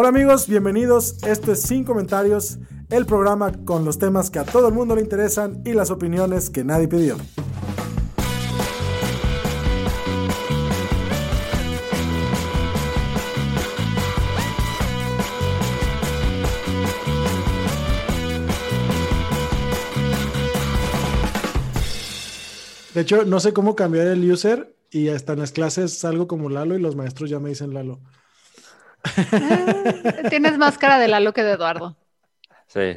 Hola amigos, bienvenidos. Esto es Sin Comentarios, el programa con los temas que a todo el mundo le interesan y las opiniones que nadie pidió. De hecho, no sé cómo cambiar el user y hasta en las clases salgo como Lalo y los maestros ya me dicen Lalo. Ah, Tienes más cara de Lalo que de Eduardo. Sí.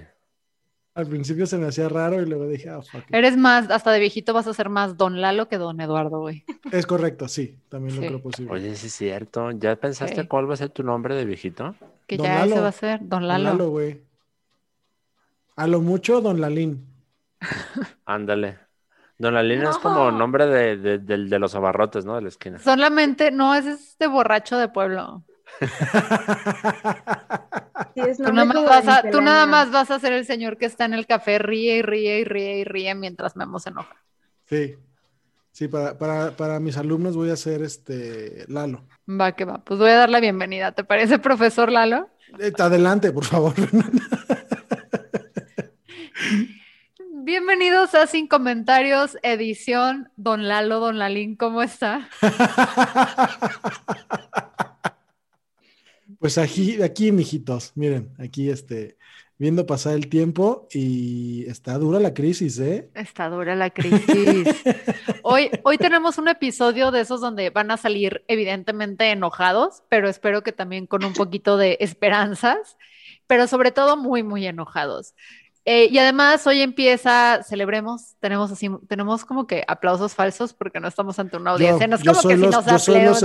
Al principio se me hacía raro y luego dije, ah, fuck. it. Eres más, hasta de viejito vas a ser más Don Lalo que Don Eduardo, güey. Es correcto, sí, también lo creo posible. Oye, sí es cierto. ¿Ya pensaste cuál va a ser tu nombre de viejito? Que Don ya Lalo. ese va a ser Don Don Lalo. Lalo, güey. A lo mucho, Don Lalín. Ándale. Don Lalín es como No. nombre de, de, del- de los abarrotes, ¿no? De la esquina. Solamente, no, es este borracho de pueblo. Sí, es Tú nada, más vas a, tú nada miscelánea. más vas a ser el señor que está en el café, ríe y ríe y ríe y ríe mientras Memo se enoja. Sí. Sí, para, para, para mis alumnos voy a hacer este Lalo. Va que va. Pues voy a dar la bienvenida. ¿Te parece, profesor Lalo? Eh, adelante, por favor. Bienvenidos a Sin Comentarios, edición Don Lalo, Don Lalín, ¿cómo está? Pues aquí, aquí, mijitos, miren, aquí este, viendo pasar el tiempo y está dura la crisis, ¿eh? Está dura la crisis. Hoy, hoy tenemos un episodio de esos donde van a salir evidentemente enojados, pero espero que también con un poquito de esperanzas, pero sobre todo muy, muy enojados. Eh, y además hoy empieza, celebremos, tenemos así, tenemos como que aplausos falsos porque no estamos ante una audiencia, no es como que si los- nos yo soy los.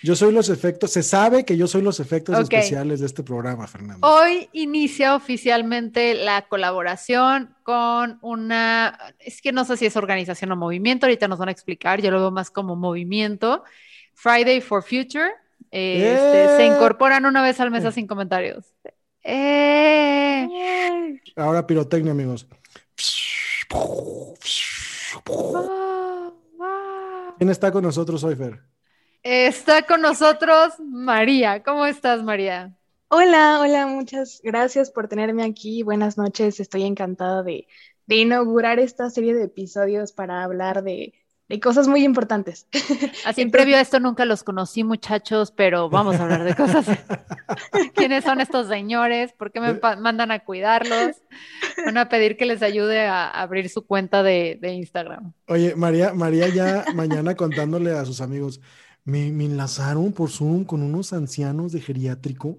Yo soy los efectos, se sabe que yo soy los efectos especiales de este programa, Fernando. Hoy inicia oficialmente la colaboración con una, es que no sé si es organización o movimiento, ahorita nos van a explicar, yo lo veo más como movimiento, Friday for Future, eh, este, se ¡Eh! incorporan una vez al mes a sin comentarios. ¡Eh! Ahora pirotecnia, amigos. Wow, wow. ¿Quién está con nosotros hoy, Fer? Está con nosotros María. ¿Cómo estás, María? Hola, hola, muchas gracias por tenerme aquí. Buenas noches, estoy encantada de, de inaugurar esta serie de episodios para hablar de, de cosas muy importantes. Así, Entonces- previo a esto nunca los conocí, muchachos, pero vamos a hablar de cosas. ¿Quiénes son estos señores? ¿Por qué me mandan a cuidarlos? Van a pedir que les ayude a abrir su cuenta de, de Instagram. Oye, María, María ya mañana contándole a sus amigos, me, me enlazaron por Zoom con unos ancianos de geriátrico,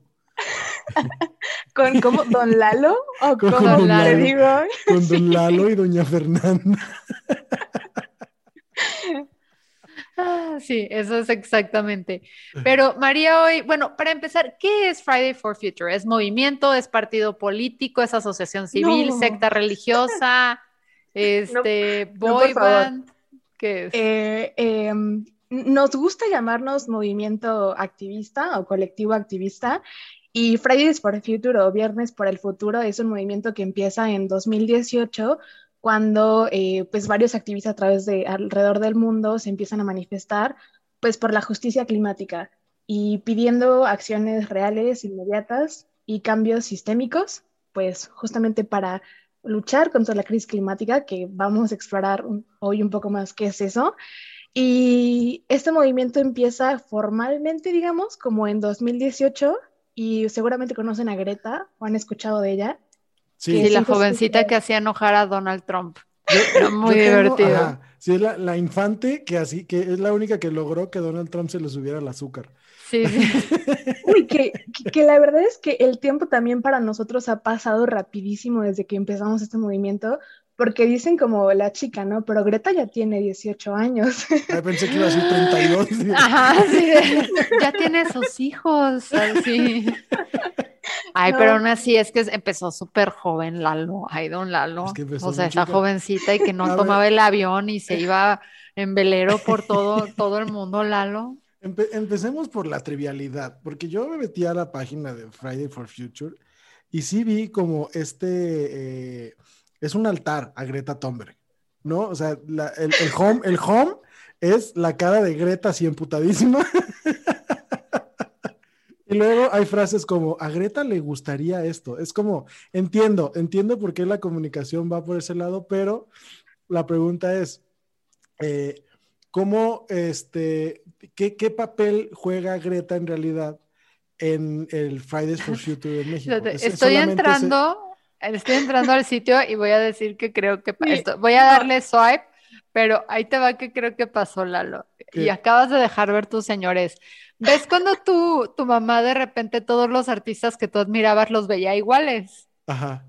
¿Con cómo? ¿Don Lalo? ¿O Con Don Lalo. digo? con don Lalo y doña Fernanda. Ah, sí, eso es exactamente. Pero María, hoy, bueno, para empezar, ¿qué es Friday for Future? ¿Es movimiento? ¿Es partido político? ¿Es asociación civil? No. ¿Secta religiosa? Este, no, boy band? ¿Qué es? Eh, em, nos gusta llamarnos movimiento activista o colectivo activista y Fridays for Future o Viernes por el Futuro es un movimiento que empieza en 2018 cuando eh, pues varios activistas a través de alrededor del mundo se empiezan a manifestar pues por la justicia climática y pidiendo acciones reales, inmediatas y cambios sistémicos, pues justamente para luchar contra la crisis climática, que vamos a explorar un- hoy un poco más qué es eso. Y este movimiento empieza formalmente, digamos, como en 2018, y seguramente conocen a Greta o han escuchado de ella. Sí, Sí, la jovencita que hacía enojar a Donald Trump. Yo- Era muy yo tengo- divertido. ajá, sí, es la, la infante que así, que es la única que logró que Donald Trump se le subiera el azúcar. Sí, sí. Uy, que, que, que la verdad es que el tiempo también para nosotros ha pasado rapidísimo desde que empezamos este movimiento, porque dicen como la chica, ¿no? Pero Greta ya tiene 18 años. Ay, pensé que iba a ser 32. Ajá, sí, ya tiene sus hijos, sí. Ay, pero aún así es que empezó súper joven Lalo, ay, don Lalo. o sea, esa jovencita y que no tomaba el avión y se iba en velero por todo, todo el mundo, Lalo. empecemos por la trivialidad, porque yo me metí a la página de Friday for Future y sí vi como este... Eh, es un altar a Greta Thunberg, ¿no? O sea, el, home, el home es la cara de Greta así emputadísima. y luego hay frases como, a Greta le gustaría esto. Es como, entiendo, entiendo por qué la comunicación va por ese lado, pero la pregunta es, eh, ¿cómo, este, qué, qué papel juega Greta en realidad en el Fridays for Future en México? Estoy entrando Estoy entrando al sitio y voy a decir que creo que esto, voy a darle swipe, pero ahí te va que creo que pasó Lalo. Y acabas de dejar ver tus señores. ¿Ves cuando tu, tu mamá de repente todos los artistas que tú admirabas los veía iguales? Ajá.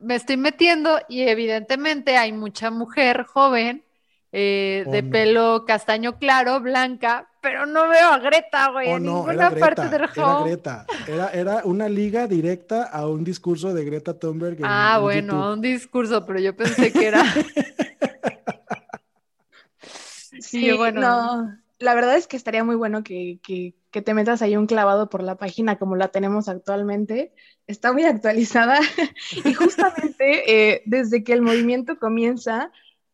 Me estoy metiendo y evidentemente hay mucha mujer joven eh, de pelo castaño claro, blanca, pero no veo a Greta, güey, oh, en ninguna parte del juego. Era Greta, era, una liga directa a un discurso de Greta Thunberg. ah, bueno, un discurso, pero yo pensé que era. sí, bueno. No, la verdad es que estaría muy bueno que, que, que, te metas ahí un clavado por la página como la tenemos actualmente. Está muy actualizada y justamente eh, desde que el movimiento comienza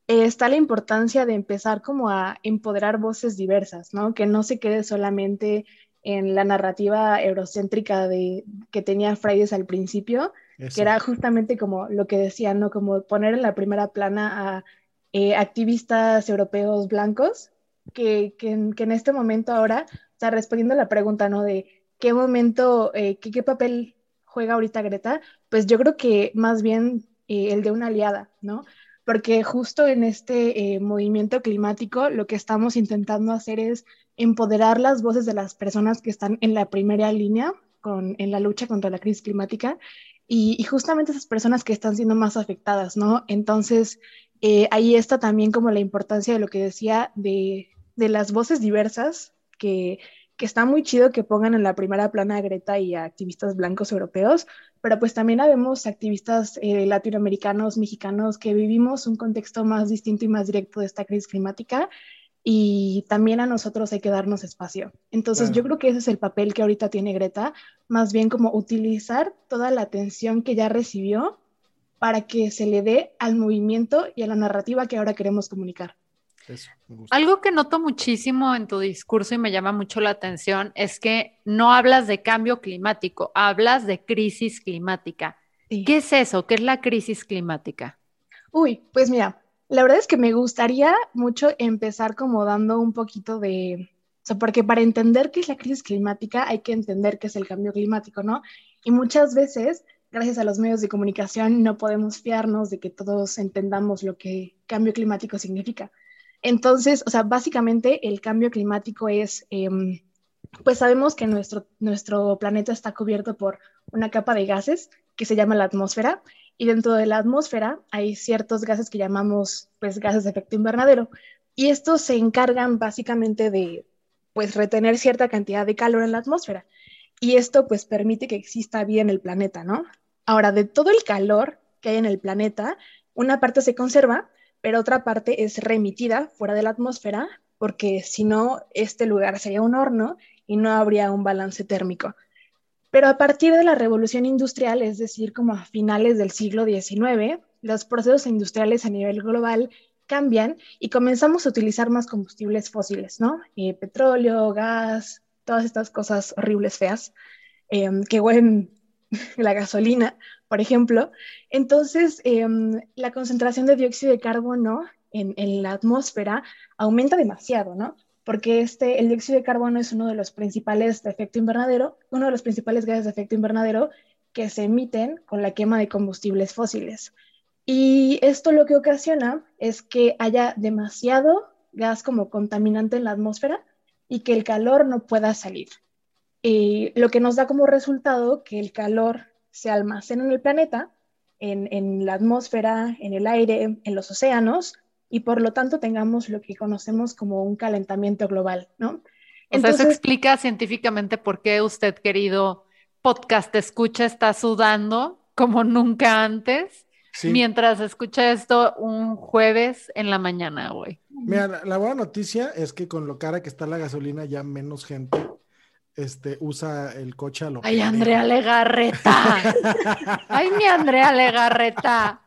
eh, está la importancia de empezar como a empoderar voces diversas, ¿no? Que no se quede solamente en la narrativa eurocéntrica de, que tenía Fridays al principio, que era justamente como lo que decían, ¿no? Como poner en la primera plana a eh, activistas europeos blancos, que, que, en este momento ahora está respondiendo la pregunta, ¿no? De qué momento, eh, qué, papel juega ahorita Greta, pues yo creo que más bien el de una aliada, ¿no? porque justo en este eh, movimiento climático lo que estamos intentando hacer es empoderar las voces de las personas que están en la primera línea con, en la lucha contra la crisis climática y, justamente esas personas que están siendo más afectadas, ¿no? Entonces, eh, ahí está también como la importancia de lo que decía de, de las voces diversas que, que está muy chido que pongan en la primera plana a Greta y a activistas blancos europeos, pero pues también habemos activistas eh, latinoamericanos, mexicanos, que vivimos un contexto más distinto y más directo de esta crisis climática y también a nosotros hay que darnos espacio. Entonces yo creo que ese es el papel que ahorita tiene Greta, más bien como utilizar toda la atención que ya recibió para que se le dé al movimiento y a la narrativa que ahora queremos comunicar. Algo que noto muchísimo en tu discurso y me llama mucho la atención es que no hablas de cambio climático, hablas de crisis climática. ¿Qué es eso? ¿Qué es la crisis climática? Uy, pues mira, la verdad es que me gustaría mucho empezar como dando un poquito de, o sea, porque para entender qué es la crisis climática hay que entender qué es el cambio climático, ¿no? Y muchas veces, gracias a los medios de comunicación, no podemos fiarnos de que todos entendamos lo que cambio climático significa. Entonces, o sea, básicamente el cambio climático es, em, pues sabemos que nuestro, nuestro planeta está cubierto por una capa de gases que se llama la atmósfera y dentro de la atmósfera hay ciertos gases que llamamos pues gases de efecto invernadero y estos se encargan básicamente de pues retener cierta cantidad de calor en la atmósfera y esto pues permite que exista vida en el planeta, ¿no? Ahora, de todo el calor que hay en el planeta, una parte se conserva pero otra parte es remitida fuera de la atmósfera, porque si no, este lugar sería un horno y no habría un balance térmico. Pero a partir de la revolución industrial, es decir, como a finales del siglo XIX, los procesos industriales a nivel global cambian y comenzamos a utilizar más combustibles fósiles, ¿no? Eh, petróleo, gas, todas estas cosas horribles, feas, eh, que huelen la gasolina, por ejemplo. Entonces, em, la concentración de dióxido de carbono en, la atmósfera aumenta demasiado, ¿no? Porque este, el dióxido de carbono es uno de los principales efecto invernadero, uno de los principales gases de efecto invernadero que se emiten con la quema de combustibles fósiles. Y esto lo que ocasiona es que haya demasiado gas como contaminante en la atmósfera y que el calor no pueda salir. Y lo que nos da como resultado que el calor se almacena en el planeta en, en la atmósfera, en el aire, en los océanos, y por lo tanto tengamos lo que conocemos como un calentamiento global, ¿no? O sea, eso explica científicamente por qué usted, querido podcast escucha, está sudando como nunca antes, mientras escucha esto un jueves en la mañana, güey. Mira, la, buena noticia es que con lo cara que está la gasolina, ya menos gente este, usa el coche a lo Ay, Andrea Legarreta. Ay, mi Andrea Legarreta.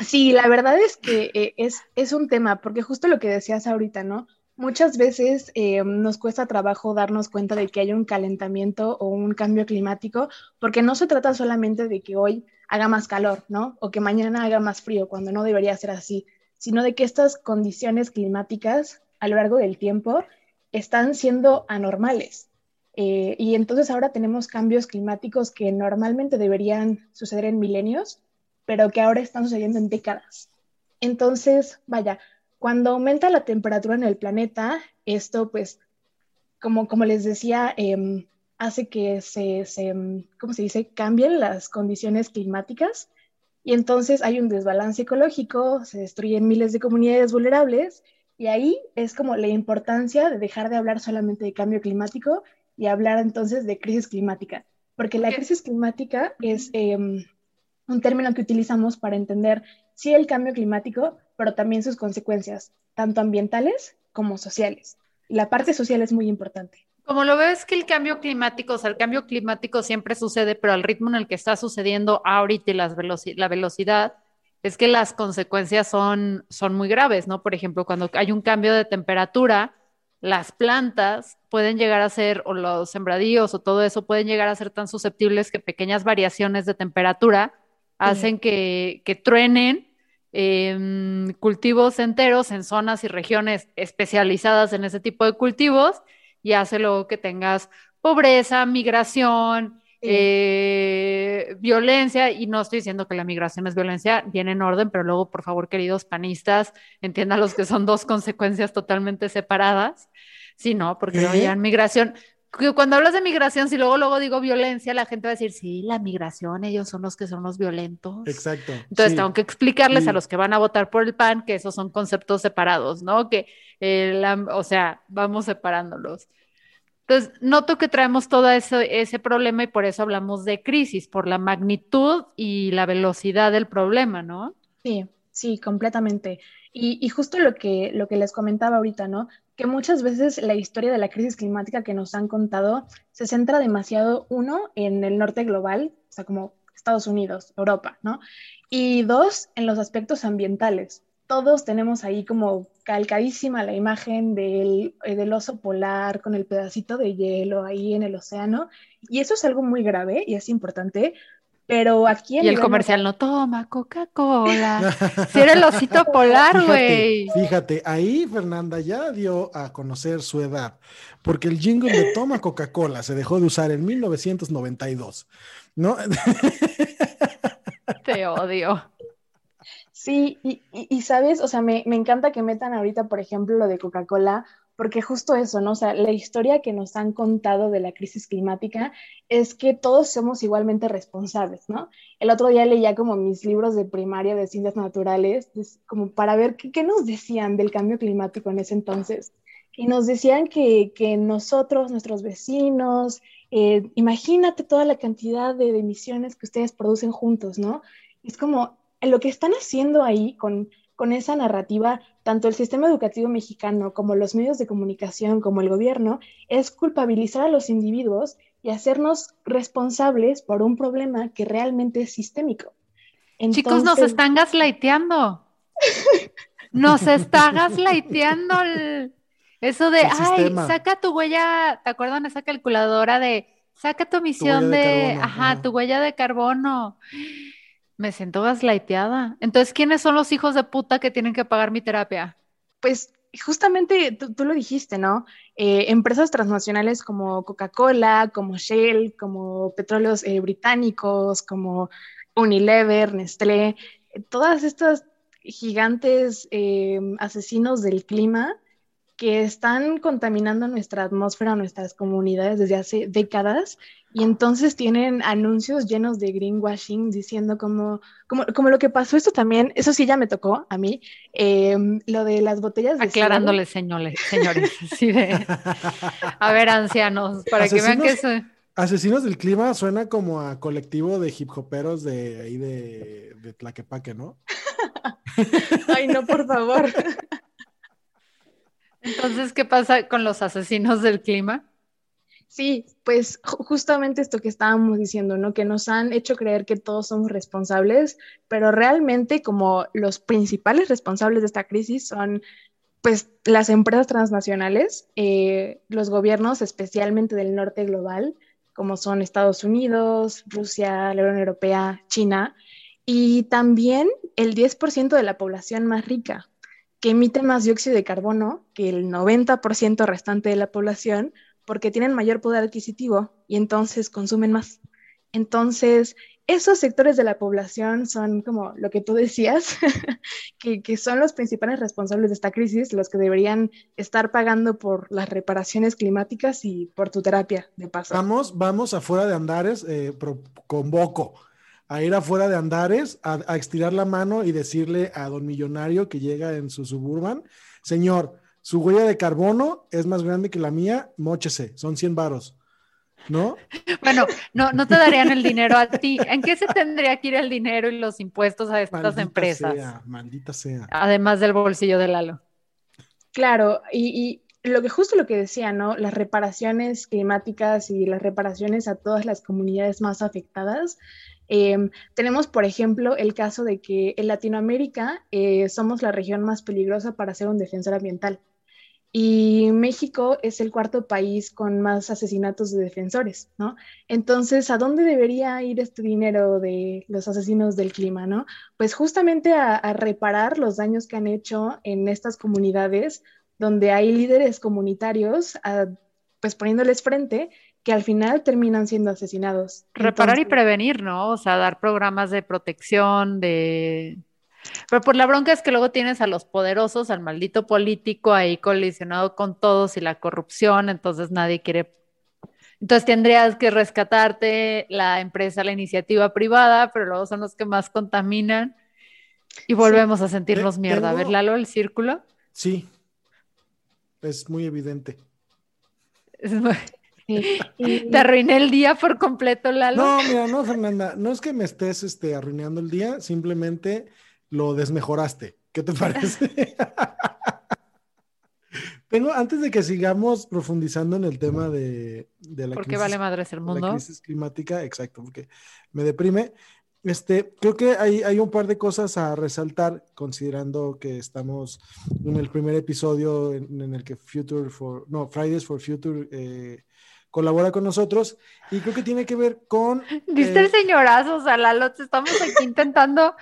Sí, la verdad es que eh, es, es un tema, porque justo lo que decías ahorita, ¿no? Muchas veces eh, nos cuesta trabajo darnos cuenta de que hay un calentamiento o un cambio climático, porque no se trata solamente de que hoy haga más calor, ¿no? O que mañana haga más frío, cuando no debería ser así, sino de que estas condiciones climáticas a lo largo del tiempo están siendo anormales. Eh, y entonces ahora tenemos cambios climáticos que normalmente deberían suceder en milenios, pero que ahora están sucediendo en décadas. Entonces, vaya, cuando aumenta la temperatura en el planeta, esto pues, como, como les decía, em, hace que se, se, em, ¿cómo se dice?, cambien las condiciones climáticas y entonces hay un desbalance ecológico, se destruyen miles de comunidades vulnerables y ahí es como la importancia de dejar de hablar solamente de cambio climático y hablar entonces de crisis climática, porque la crisis climática es em, un término que utilizamos para entender sí el cambio climático, pero también sus consecuencias, tanto ambientales como sociales. La parte social es muy importante. Como lo ves que el cambio climático, o sea, el cambio climático siempre sucede, pero al ritmo en el que está sucediendo ahorita y las la velocidad, es que las consecuencias son, son muy graves, ¿no? Por ejemplo, cuando hay un cambio de temperatura, las plantas pueden llegar a ser, o los sembradíos o todo eso, pueden llegar a ser tan susceptibles que pequeñas variaciones de temperatura hacen que, que truenen em, cultivos enteros en zonas y regiones especializadas en ese tipo de cultivos y hace luego que tengas pobreza, migración, eh, violencia, y no estoy diciendo que la migración es violencia, viene en orden, pero luego, por favor, queridos panistas, entiendan los que son dos consecuencias totalmente separadas. Sí, no, porque no hay migración cuando hablas de migración, si luego luego digo violencia, la gente va a decir, sí, la migración, ellos son los que son los violentos. Exacto. Entonces tengo que explicarles a los que van a votar por el PAN que esos son conceptos separados, ¿no? Que, o sea, vamos separándolos. Entonces, noto que traemos todo ese, ese problema y por eso hablamos de crisis, por la magnitud y la velocidad del problema, ¿no? Sí, sí, completamente. Y, y, justo lo que, lo que les comentaba ahorita, ¿no? que muchas veces la historia de la crisis climática que nos han contado se centra demasiado, uno, en el norte global, o sea, como Estados Unidos, Europa, ¿no? Y dos, en los aspectos ambientales. Todos tenemos ahí como calcadísima la imagen del, eh, del oso polar con el pedacito de hielo ahí en el océano. Y eso es algo muy grave y es importante pero aquí en Y el comercial no toma Coca-Cola. si era el osito polar, güey. Fíjate, ahí Fernanda ya dio a conocer su edad, porque el jingle de toma Coca-Cola se dejó de usar en 1992, ¿no? Te odio. Sí, y, y, sabes, o sea, me, me encanta que metan ahorita, por ejemplo, lo de Coca-Cola, porque justo eso, ¿no? O sea, la historia que nos han contado de la crisis climática es que todos somos igualmente responsables, ¿no? El otro día leía como mis libros de primaria de ciencias naturales, como para ver qué, nos decían del cambio climático en ese entonces. Y nos decían que, que nosotros, nuestros vecinos, eh, imagínate toda la cantidad de emisiones que ustedes producen juntos, ¿no? Es como lo que están haciendo ahí con con esa narrativa, tanto el sistema educativo mexicano como los medios de comunicación, como el gobierno, es culpabilizar a los individuos y hacernos responsables por un problema que realmente es sistémico. Chicos, nos están gaslighteando. Nos está gaslighteando eso de, ay, saca tu huella, ¿te acuerdan esa calculadora de, saca tu emisión de, ajá, tu huella de carbono? Me siento gaslighteada. Entonces, ¿quiénes son los hijos de puta que tienen que pagar mi terapia? Pues justamente tú, lo dijiste, ¿no? Eh, empresas transnacionales como Coca-Cola, como Shell, como petróleos eh, británicos, como Unilever, Nestlé, todas estas gigantes eh, asesinos del clima que están contaminando nuestra atmósfera, nuestras comunidades desde hace décadas y entonces tienen anuncios llenos de greenwashing diciendo como, como, como lo que pasó esto también, eso sí ya me tocó a mí, em, lo de las botellas de Aclarándole, señores, señores, a ver, ancianos, para que vean que eso... Asesinos del clima suena como a colectivo de hip hoperos de ahí de, de Tlaquepaque, ¿no? Ay, no, por favor. Entonces, ¿qué pasa con los asesinos del clima? Sí, pues justamente esto que estábamos diciendo, ¿no? Que nos han hecho creer que todos somos responsables, pero realmente como los principales responsables de esta crisis son pues las empresas transnacionales, eh, los gobiernos especialmente del norte global, como son Estados Unidos, Rusia, la Unión Europea, China, y también el 10% de la población más rica, que emite más dióxido de carbono que el 90% restante de la población porque tienen mayor poder adquisitivo y entonces consumen más. Entonces, esos sectores de la población son como lo que tú decías, que, son los principales responsables de esta crisis, los que deberían estar pagando por las reparaciones climáticas y por tu terapia de paso. Vamos, vamos afuera de Andares, eh, convoco a ir afuera de Andares, a, a, estirar la mano y decirle a don millonario que llega en su suburban, señor, su huella de carbono es más grande que la mía, móchese, son 100 varos. ¿No? Bueno, no, no te darían el dinero a ti. ¿En qué se tendría que ir el dinero y los impuestos a estas maldita empresas? Sea, maldita sea. Además del bolsillo de Lalo. Claro, y, y lo que justo lo que decía, ¿no? Las reparaciones climáticas y las reparaciones a todas las comunidades más afectadas Em, tenemos, por ejemplo, el caso de que en Latinoamérica eh, somos la región más peligrosa para ser un defensor ambiental. Y México es el cuarto país con más asesinatos de defensores, ¿no? Entonces, ¿a dónde debería ir este dinero de los asesinos del clima, ¿no? Pues justamente a, a reparar los daños que han hecho en estas comunidades donde hay líderes comunitarios, a, pues poniéndoles frente que al final terminan siendo asesinados. Reparar y prevenir, ¿no? O sea, dar programas de protección, de... Pero por la bronca es que luego tienes a los poderosos, al maldito político ahí colisionado con todos y la corrupción, entonces nadie quiere... Entonces tendrías que rescatarte la empresa, la iniciativa privada, pero luego son los que más contaminan y volvemos a sentirnos mierda. A ver, Lalo, el círculo. Sí, es muy evidente. Es muy... Te arruiné el día por completo, Lalo. No, mira, no, Fernanda, no es que me estés este, arruinando el día, simplemente lo desmejoraste. ¿Qué te parece? Tengo, antes de que sigamos profundizando en el tema de, la ¿Por qué vale madres el mundo? La crisis climática, exacto, porque me deprime. Este, creo que hay, hay un par de cosas a resaltar, considerando que estamos en el primer episodio en, el que Future for, no, Fridays for Future eh, colabora con nosotros y creo que tiene que ver con... ¿Viste el eh, señorazo? O sea, Lalo, estamos aquí intentando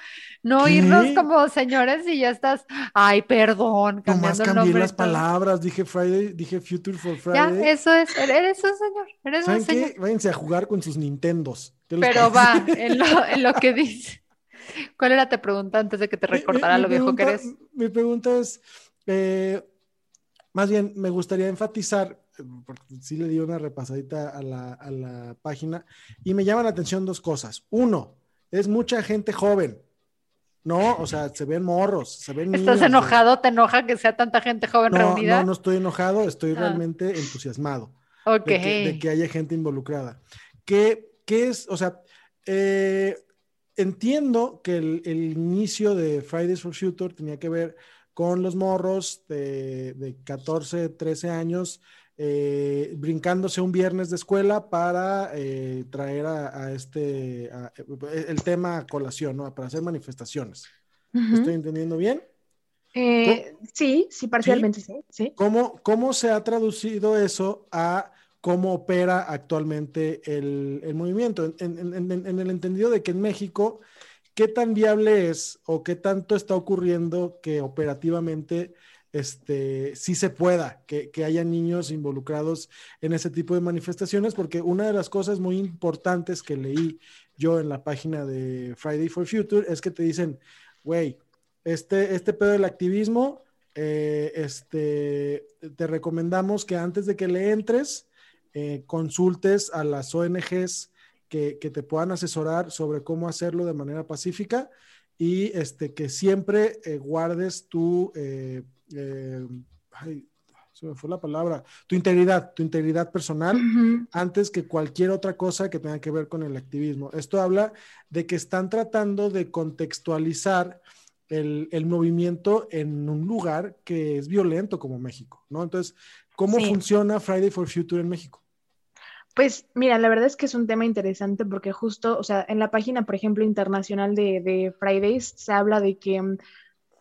no irnos como señores y ya estás, ay, perdón, cambiando Nomás cambié las palabras, dije Friday, dije Future for Friday. Ya, eso es, eres un señor, eres un señor. Váyanse a jugar con sus Nintendos. Pero va, en lo, en lo que dice. ¿Cuál era tu pregunta antes de que te recordara lo viejo que eres? Mi pregunta es, eh, más bien, me gustaría enfatizar porque sí le di una repasadita a la, página, y me llaman la atención dos cosas. Uno, es mucha gente joven, ¿no? O sea, se ven morros, se ven ¿Estás enojado? ¿Te enoja que sea tanta gente joven reunida? No, no estoy enojado, estoy ah. realmente entusiasmado. Ok. De que, haya gente involucrada. ¿Qué, es? O sea, eh, entiendo que el, inicio de Fridays for Future tenía que ver con los morros de, de 14, 13 años eh, brincándose un viernes de escuela para eh, traer a, este, eh, el tema a colación, ¿no? Para hacer manifestaciones. ¿Estoy entendiendo bien? sí, sí, parcialmente sí. ¿Cómo, ¿Cómo, se ha traducido eso a cómo opera actualmente el, el movimiento? En, en, en, el entendido de que en México, ¿qué tan viable es o qué tanto está ocurriendo que operativamente este, sí se pueda, que, que haya niños involucrados en ese tipo de manifestaciones, porque una de las cosas muy importantes que leí yo en la página de Friday for Future es que te dicen, güey, este, este pedo del activismo, eh, este, te recomendamos que antes de que le entres, eh, consultes a las ONGs que, que, te puedan asesorar sobre cómo hacerlo de manera pacífica y este, que siempre eh, guardes tu, eh, ay, se me fue la palabra, tu integridad, tu integridad personal uh -huh. antes que cualquier otra cosa que tenga que ver con el activismo. Esto habla de que están tratando de contextualizar el, el movimiento en un lugar que es violento como México, ¿no? Entonces, ¿cómo sí. funciona Friday for Future en México? Pues mira, la verdad es que es un tema interesante porque justo, o sea, en la página, por ejemplo, internacional de, de Fridays se habla de que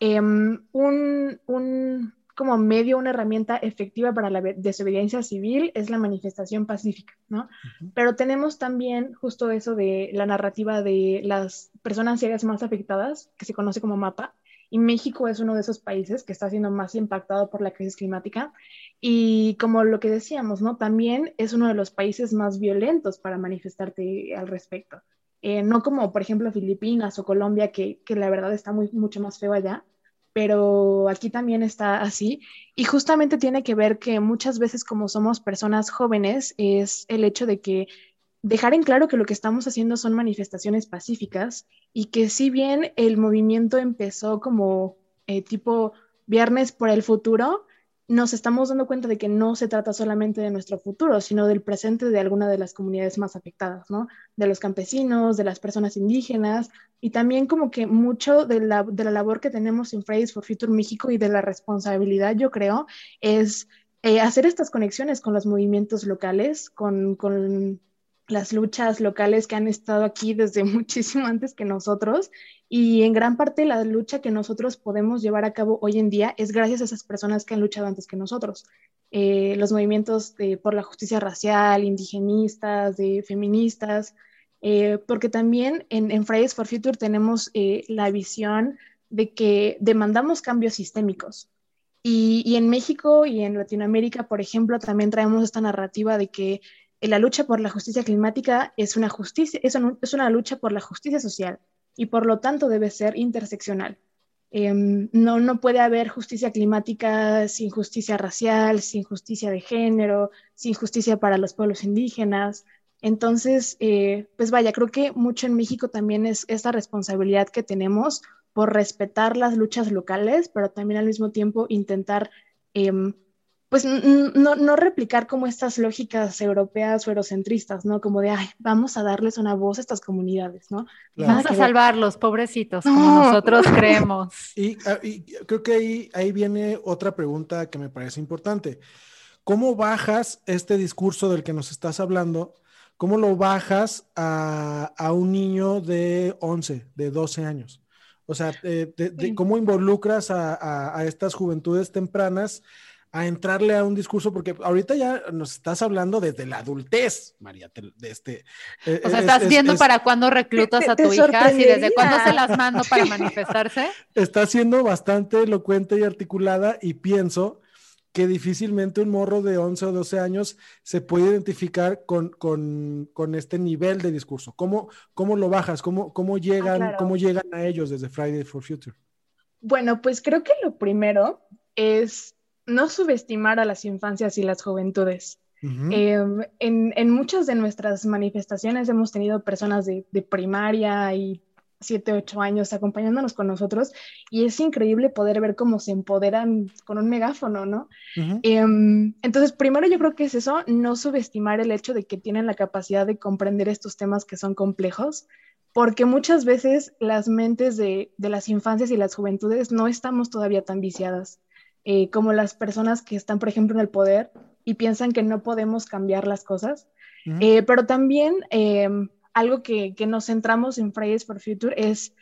um, un, un, como medio, una herramienta efectiva para la desobediencia civil es la manifestación pacífica, ¿no? Uh -huh. Pero tenemos también justo eso de la narrativa de las personas ciegas más afectadas, que se conoce como MAPA, y México es uno de esos países que está siendo más impactado por la crisis climática. Y como lo que decíamos, ¿no? También es uno de los países más violentos para manifestarte al respecto. Eh, no como, por ejemplo, Filipinas o Colombia, que, que la verdad está muy, mucho más feo allá, pero aquí también está así. Y justamente tiene que ver que muchas veces como somos personas jóvenes, es el hecho de que dejar en claro que lo que estamos haciendo son manifestaciones pacíficas y que si bien el movimiento empezó como eh, tipo viernes por el futuro, nos estamos dando cuenta de que no se trata solamente de nuestro futuro, sino del presente de alguna de las comunidades más afectadas, ¿no? De los campesinos, de las personas indígenas y también como que mucho de la, de la labor que tenemos en Fridays for Future México y de la responsabilidad, yo creo, es eh, hacer estas conexiones con los movimientos locales, con, con las luchas locales que han estado aquí desde muchísimo antes que nosotros y en gran parte la lucha que nosotros podemos llevar a cabo hoy en día es gracias a esas personas que han luchado antes que nosotros. Eh, los movimientos de, por la justicia racial, indigenistas, de feministas, eh, porque también en, en, Fridays for Future tenemos eh, la visión de que demandamos cambios sistémicos. Y, y en México y en Latinoamérica, por ejemplo, también traemos esta narrativa de que la lucha por la justicia climática es una, justicia, es es una lucha por la justicia social y por lo tanto debe ser interseccional. Eh, no, no puede haber justicia climática sin justicia racial, sin justicia de género, sin justicia para los pueblos indígenas. Entonces, eh, pues vaya, creo que mucho en México también es esta responsabilidad que tenemos por respetar las luchas locales, pero también al mismo tiempo intentar eh, pues no, no, replicar como estas lógicas europeas o eurocentristas, ¿no? Como de, ay, vamos a darles una voz a estas comunidades, ¿no? Claro. Vamos a salvarlos, pobrecitos, como no. nosotros creemos. Y, ah, y, creo que ahí, ahí viene otra pregunta que me parece importante. ¿Cómo bajas este discurso del que nos estás hablando? ¿Cómo lo bajas a, a un niño de 11, de 12 años? O sea, de, de, de, ¿cómo involucras a, a, a estas juventudes tempranas? A entrarle a un discurso, porque ahorita ya nos estás hablando desde la adultez, María, de este. Eh, o sea, estás es, viendo es, para cuándo reclutas a tu hija y desde cuándo se las mando para manifestarse. Está siendo bastante elocuente y articulada y pienso que difícilmente un morro de 11 o 12 años se puede identificar con, con, con este nivel de discurso. ¿Cómo, cómo lo bajas? ¿Cómo, cómo, llegan, ah, claro. ¿Cómo llegan a ellos desde Friday for Future? Bueno, pues creo que lo primero es no subestimar a las infancias y las juventudes. Uh -huh. eh, en, en, muchas de nuestras manifestaciones hemos tenido personas de, de primaria y 7, 8 años acompañándonos con nosotros y es increíble poder ver cómo se empoderan con un megáfono, ¿no? Uh -huh. eh, entonces, primero yo creo que es eso, no subestimar el hecho de que tienen la capacidad de comprender estos temas que son complejos, porque muchas veces las mentes de, de las infancias y las juventudes no estamos todavía tan viciadas eh, como las personas que están, por ejemplo, en el poder y piensan que no podemos cambiar las cosas. Uh -huh. eh, pero también eh, algo que, que, nos centramos en Fridays for Future es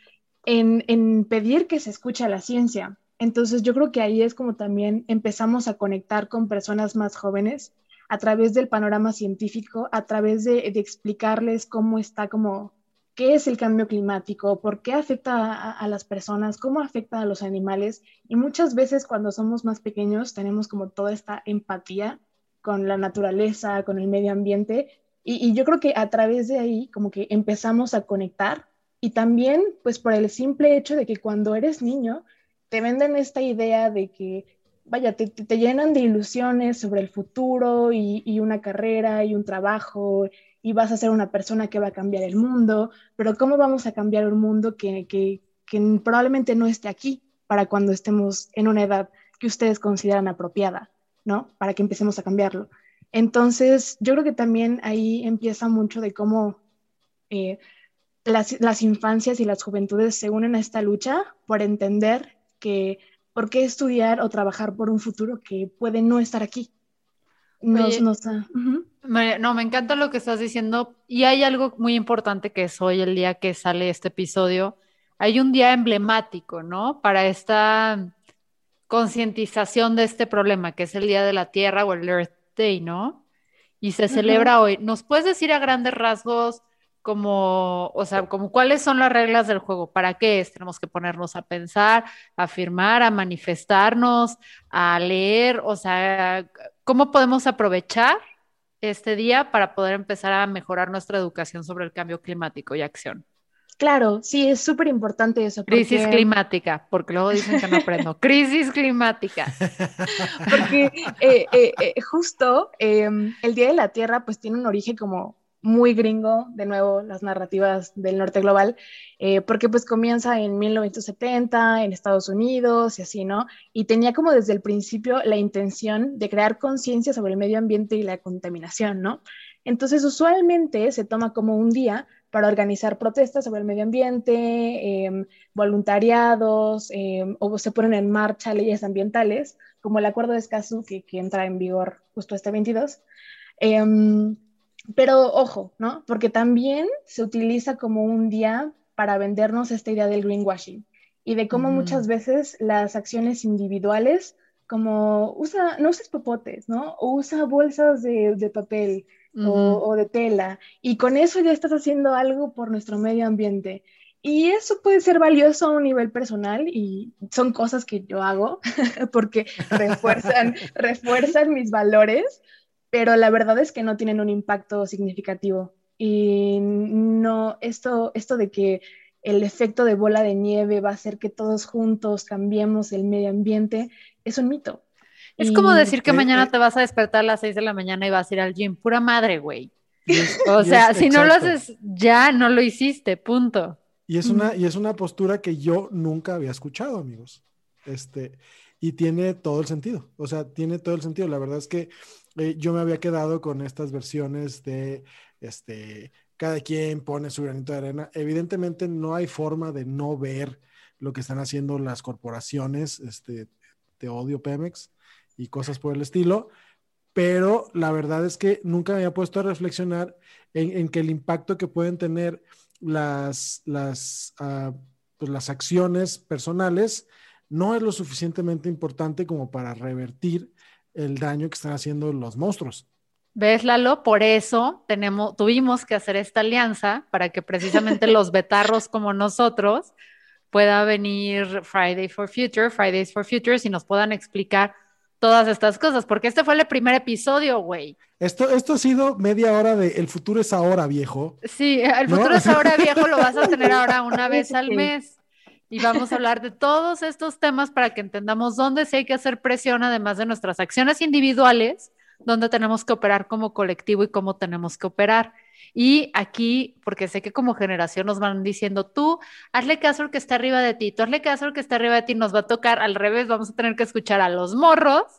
en, en, pedir que se escuche a la ciencia. Entonces yo creo que ahí es como también empezamos a conectar con personas más jóvenes a través del panorama científico, a través de, de explicarles cómo está como qué es el cambio climático, por qué afecta a, a, las personas, cómo afecta a los animales. Y muchas veces cuando somos más pequeños tenemos como toda esta empatía con la naturaleza, con el medio ambiente. Y, y yo creo que a través de ahí como que empezamos a conectar. Y también pues por el simple hecho de que cuando eres niño, te venden esta idea de que, vaya, te, te llenan de ilusiones sobre el futuro y, y, una carrera y un trabajo y vas a ser una persona que va a cambiar el mundo, pero ¿cómo vamos a cambiar un mundo que, que, que probablemente no esté aquí para cuando estemos en una edad que ustedes consideran apropiada, ¿no? Para que empecemos a cambiarlo. Entonces, yo creo que también ahí empieza mucho de cómo eh, las, las, infancias y las juventudes se unen a esta lucha por entender que por qué estudiar o trabajar por un futuro que puede no estar aquí. Nos, Oye, nos, uh -huh. me, no, me encanta lo que estás diciendo y hay algo muy importante que es hoy, el día que sale este episodio, hay un día emblemático, ¿no? Para esta concientización de este problema, que es el Día de la Tierra o el Earth Day, ¿no? Y se celebra uh -huh. hoy. ¿Nos puedes decir a grandes rasgos como, o sea, como cuáles son las reglas del juego? ¿Para qué es? Tenemos que ponernos a pensar, a afirmar, a manifestarnos, a leer, o sea, ¿cómo podemos aprovechar este día para poder empezar a mejorar nuestra educación sobre el cambio climático y acción? Claro, sí, es súper importante eso. Porque... Crisis climática, porque luego dicen que no aprendo. Crisis climática. porque eh, eh, eh, justo el Día de la Tierra pues tiene un origen como muy gringo, de nuevo, las narrativas del norte global, eh, porque pues comienza en 1970 en Estados Unidos y así, ¿no? Y tenía como desde el principio la intención de crear conciencia sobre el medio ambiente y la contaminación, ¿no? Entonces, usualmente se toma como un día para organizar protestas sobre el medio ambiente, eh, voluntariados, eh, o se ponen en marcha leyes ambientales, como el Acuerdo de Escazú, que, que entra en vigor justo este 22. Pero ojo, ¿no? Porque también se utiliza como un día para vendernos esta idea del greenwashing y de cómo mm. muchas veces las acciones individuales, como usa, no uses popotes, ¿no? O usa bolsas de, de papel mm. o, o de tela y con eso ya estás haciendo algo por nuestro medio ambiente. Y eso puede ser valioso a un nivel personal y son cosas que yo hago porque refuerzan, refuerzan mis valores, pero la verdad es que no tienen un impacto significativo. Y no, esto, esto de que el efecto de bola de nieve va a hacer que todos juntos cambiemos el medio ambiente, es un mito. Es y, como decir que mañana eh, te vas a despertar a las 6 de la mañana y vas a ir al gym. Pura madre, güey. O sea, si no lo haces ya, no lo hiciste, punto. Y es una, y es una postura que yo nunca había escuchado, amigos. Este, y tiene todo el sentido. O sea, tiene todo el sentido. La verdad es que eh, yo me había quedado con estas versiones de este, cada quien pone su granito de arena. Evidentemente no hay forma de no ver lo que están haciendo las corporaciones, este, te odio Pemex y cosas por el estilo, pero la verdad es que nunca me había puesto a reflexionar en, que el impacto que pueden tener las, las, uh, pues las acciones personales no es lo suficientemente importante como para revertir el daño que están haciendo los monstruos. ¿Ves, Lalo? Por eso tenemos, tuvimos que hacer esta alianza para que precisamente los betarros como nosotros pueda venir Friday for Future, Fridays for Futures y nos puedan explicar todas estas cosas, porque este fue el primer episodio, güey. Esto, esto ha sido media hora de El futuro es ahora, viejo. Sí, el futuro ¿no? es ahora, viejo, lo vas a tener ahora una vez al mes y vamos a hablar de todos estos temas para que entendamos dónde sí hay que hacer presión, además de nuestras acciones individuales, dónde tenemos que operar como colectivo y cómo tenemos que operar. Y aquí, porque sé que como generación nos van diciendo, tú hazle caso al que está arriba de ti, tú hazle caso al que está arriba de ti, nos va a tocar al revés, vamos a tener que escuchar a los morros,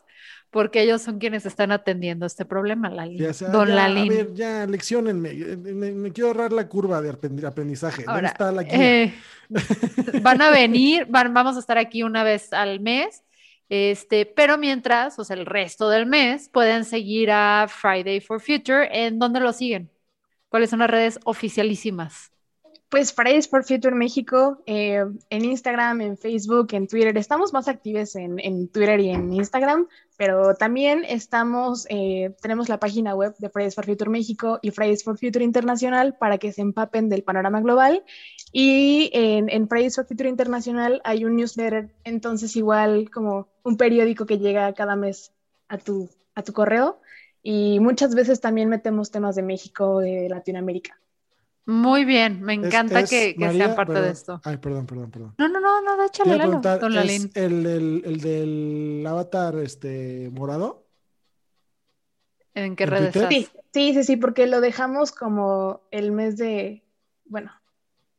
porque ellos son quienes están atendiendo este problema, Lali. Ya sea, Don ya, Lalín. A ver, ya, leccionenme, me, me, quiero ahorrar la curva de aprendizaje. Ahora, ¿Dónde está la guía? Eh, van a venir, van, vamos a estar aquí una vez al mes, este, pero mientras, o sea, el resto del mes, pueden seguir a Friday for Future. ¿En dónde lo siguen? ¿Cuáles son las redes oficialísimas? Pues Fridays for Future México, eh, en Instagram, en Facebook, en Twitter. Estamos más activos en, en Twitter y en Instagram, pero también estamos, eh, tenemos la página web de Fridays for Future México y Fridays for Future Internacional para que se empapen del panorama global. Y en, en Fridays for Future Internacional hay un newsletter, entonces igual como un periódico que llega cada mes a tu, a tu correo. Y muchas veces también metemos temas de México, de Latinoamérica. Muy bien, me encanta es que, que María, sean parte de esto. Ay, perdón, perdón, perdón. No, no, no, no, échale, Lalo, don ¿es el, el, el del avatar este, morado? ¿En qué en redes Twitter? estás? Sí, sí, sí, sí, porque lo dejamos como el mes de, bueno,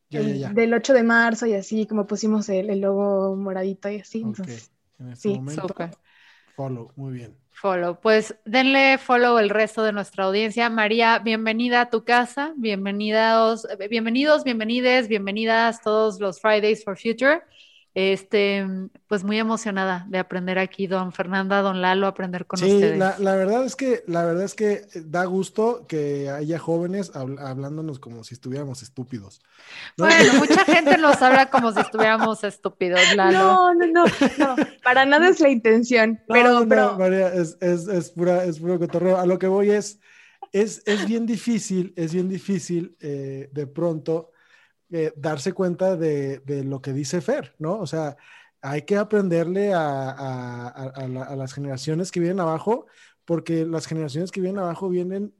Ya, el- ya, ya. del 8 de marzo y así, como pusimos el, el logo moradito y así. Entonces, En este sí, momento, Súper. Follow, muy bien. Follow. Pues denle follow el resto de nuestra audiencia. María, bienvenida a tu casa. Bienvenidos, bienvenidos, bienvenides, bienvenidas todos los Fridays for Future. Este, pues muy emocionada de aprender aquí, don Fernanda, don Lalo, aprender con Sí, ustedes. la, la verdad es que la verdad es que da gusto que haya jóvenes habl- hablándonos como si estuviéramos estúpidos. ¿no? Bueno, mucha gente nos habla como si estuviéramos estúpidos, Lalo. no, no, no, no, para nada es la intención, No, pero, no, pero María, es, es, es pura, es puro cotorreo. A lo que voy es, es, es bien difícil, es bien difícil eh, de pronto eh, darse cuenta de, de lo que dice Fer, ¿no? O sea, hay que aprenderle a, a- a- a la- a las generaciones que vienen abajo, porque las generaciones que vienen abajo vienen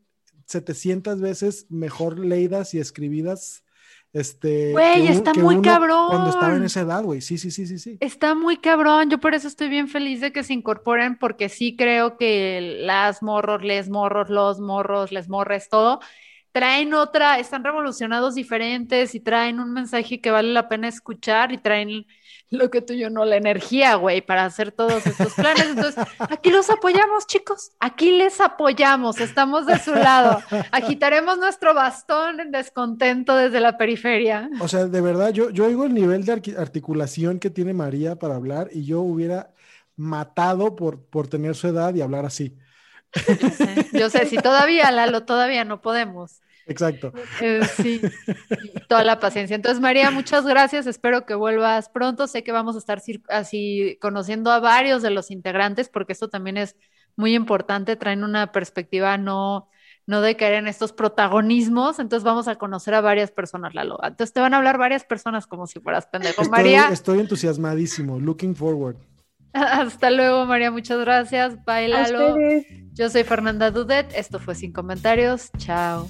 700 veces mejor leídas y escribidas. Este, Güey, un- está muy uno Cuando estaba en cabrón. esa edad, güey. Sí, sí, sí, sí, sí. Está muy cabrón, yo por eso estoy bien feliz de que se incorporen, porque sí creo que las morros, les morros, los morros, les morres, todo, traen otra, están revolucionados diferentes y traen un mensaje que vale la pena escuchar y traen lo que tú y yo no, la energía, güey, para hacer todos estos planes. Entonces, aquí los apoyamos, chicos, aquí les apoyamos, estamos de su lado, agitaremos nuestro bastón en descontento desde la periferia. O sea, de verdad, yo, yo oigo el nivel de articulación que tiene María para hablar y yo hubiera matado por, por tener su edad y hablar así. Yo sé, yo sé, si todavía, Lalo, todavía no podemos. Exacto. Eh, sí, toda la paciencia. Entonces, María, muchas gracias. Espero que vuelvas pronto. Sé que vamos a estar así conociendo a varios de los integrantes, porque esto también es muy importante. Traen una perspectiva no, no de caer en estos protagonismos. Entonces, vamos a conocer a varias personas, Lalo. Entonces, te van a hablar varias personas como si fueras pendejo. Estoy, María, estoy entusiasmadísimo. Looking forward. hasta luego, María. Muchas gracias. Bye, Lalo. Yo soy Fernanda Dudet. Esto fue Sin Comentarios. Chao.